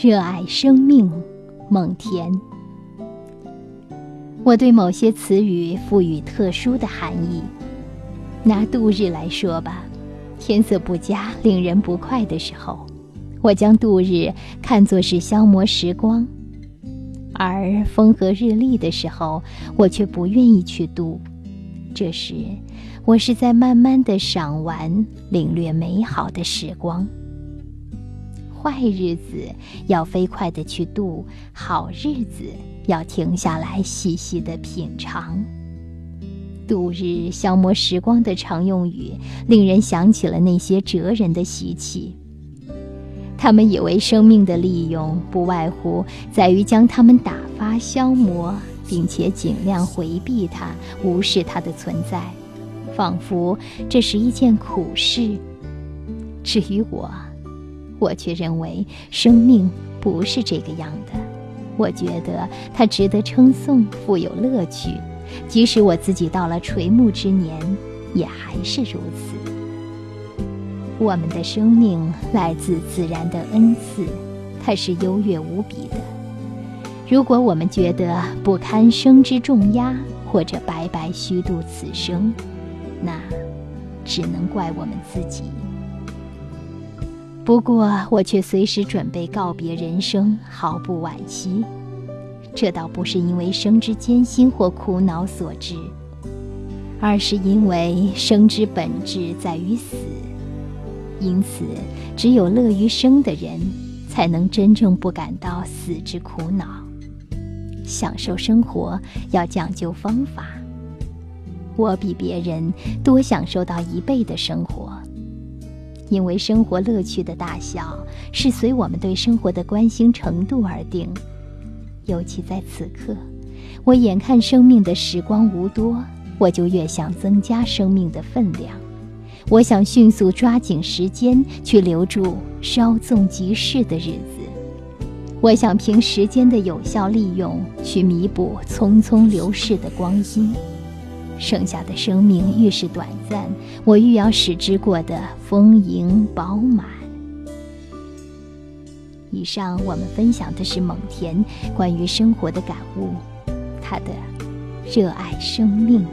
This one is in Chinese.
热爱生命，蒙恬。我对某些词语赋予特殊的含义。拿度日来说吧，天色不佳、令人不快的时候，我将度日看作是消磨时光；而风和日丽的时候，我却不愿意去度。这时，我是在慢慢的赏玩、领略美好的时光。坏日子要飞快的去度，好日子要停下来细细的品尝。度日消磨时光的常用语，令人想起了那些哲人的习气。他们以为生命的利用不外乎在于将它们打发消磨，并且尽量回避它，无视它的存在，仿佛这是一件苦事。至于我，我却认为生命不是这个样的。我觉得它值得称颂，富有乐趣，即使我自己到了垂暮之年，也还是如此。我们的生命来自自然的恩赐，它是优越无比的。如果我们觉得不堪生之重压，或者白白虚度此生，那只能怪我们自己。不过，我却随时准备告别人生，毫不惋惜。这倒不是因为生之艰辛或苦恼所致，而是因为生之本质在于死。因此，只有乐于生的人，才能真正不感到死之苦恼。享受生活要讲究方法。我比别人多享受到一倍的生活。因为生活乐趣的大小是随我们对生活的关心程度而定，尤其在此刻，我眼看生命的时光无多，我就越想增加生命的分量。我想迅速抓紧时间去留住稍纵即逝的日子，我想凭时间的有效利用去弥补匆匆流逝的光阴。剩下的生命愈是短暂，我愈要使之过得丰盈饱满。以上我们分享的是蒙恬关于生活的感悟，他的热爱生命。